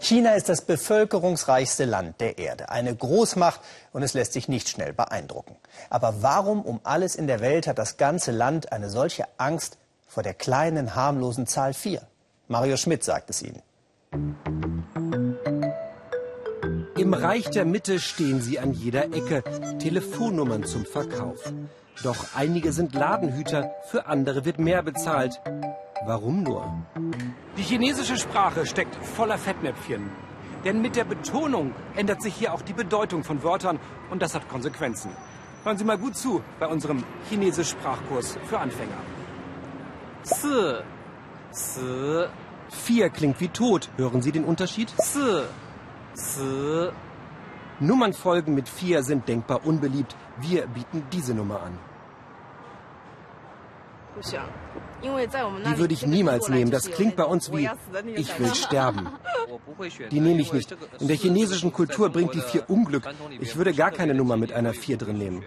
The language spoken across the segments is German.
China ist das bevölkerungsreichste Land der Erde, eine Großmacht und es lässt sich nicht schnell beeindrucken. Aber warum um alles in der Welt hat das ganze Land eine solche Angst vor der kleinen, harmlosen Zahl 4? Mario Schmidt sagt es Ihnen. Im Reich der Mitte stehen sie an jeder Ecke, Telefonnummern zum Verkauf. Doch einige sind Ladenhüter, für andere wird mehr bezahlt. Warum nur? Die chinesische Sprache steckt voller Fettnäpfchen. Denn mit der Betonung ändert sich hier auch die Bedeutung von Wörtern und das hat Konsequenzen. Hören Sie mal gut zu bei unserem Chinesisch-Sprachkurs für Anfänger. Si, si. Vier klingt wie tot. Hören Sie den Unterschied? Si, si. Nummernfolgen mit vier sind denkbar unbeliebt. Wir bieten diese Nummer an. Die würde ich niemals nehmen. Das klingt bei uns wie ich will sterben. Die nehme ich nicht. In der chinesischen Kultur bringt die vier Unglück. Ich würde gar keine Nummer mit einer vier drin nehmen.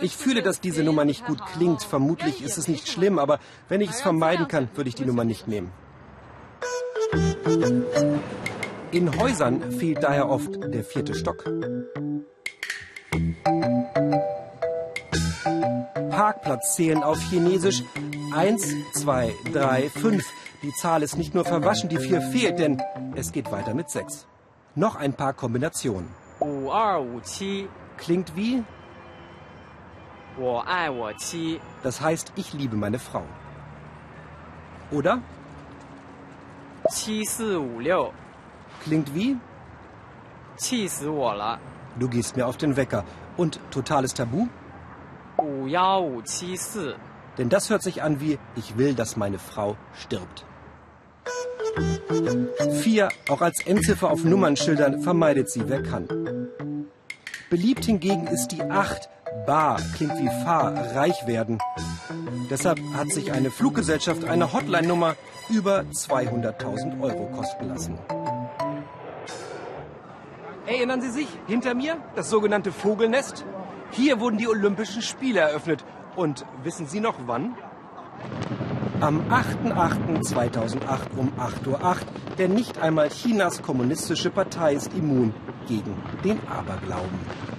Ich fühle, dass diese Nummer nicht gut klingt. Vermutlich ist es nicht schlimm, aber wenn ich es vermeiden kann, würde ich die Nummer nicht nehmen. In Häusern fehlt daher oft der vierte Stock. Parkplatz zählen auf Chinesisch 1, 2, 3, 5. Die Zahl ist nicht nur verwaschen, die 4 fehlt, denn es geht weiter mit 6. Noch ein paar Kombinationen. Klingt wie? Das heißt, ich liebe meine Frau. Oder? Klingt wie? Du gehst mir auf den Wecker. Und totales Tabu? Denn das hört sich an wie, ich will, dass meine Frau stirbt. Vier, auch als Endziffer auf Nummernschildern, vermeidet sie, wer kann. Beliebt hingegen ist die Acht. Bar klingt wie Fahr, reich werden. Deshalb hat sich eine Fluggesellschaft eine Hotline-Nummer über 200.000 Euro kosten lassen. Erinnern Sie sich, hinter mir das sogenannte Vogelnest? Hier wurden die Olympischen Spiele eröffnet. Und wissen Sie noch wann? Am 8.8.2008 um 8.08 Uhr. Denn nicht einmal Chinas kommunistische Partei ist immun gegen den Aberglauben.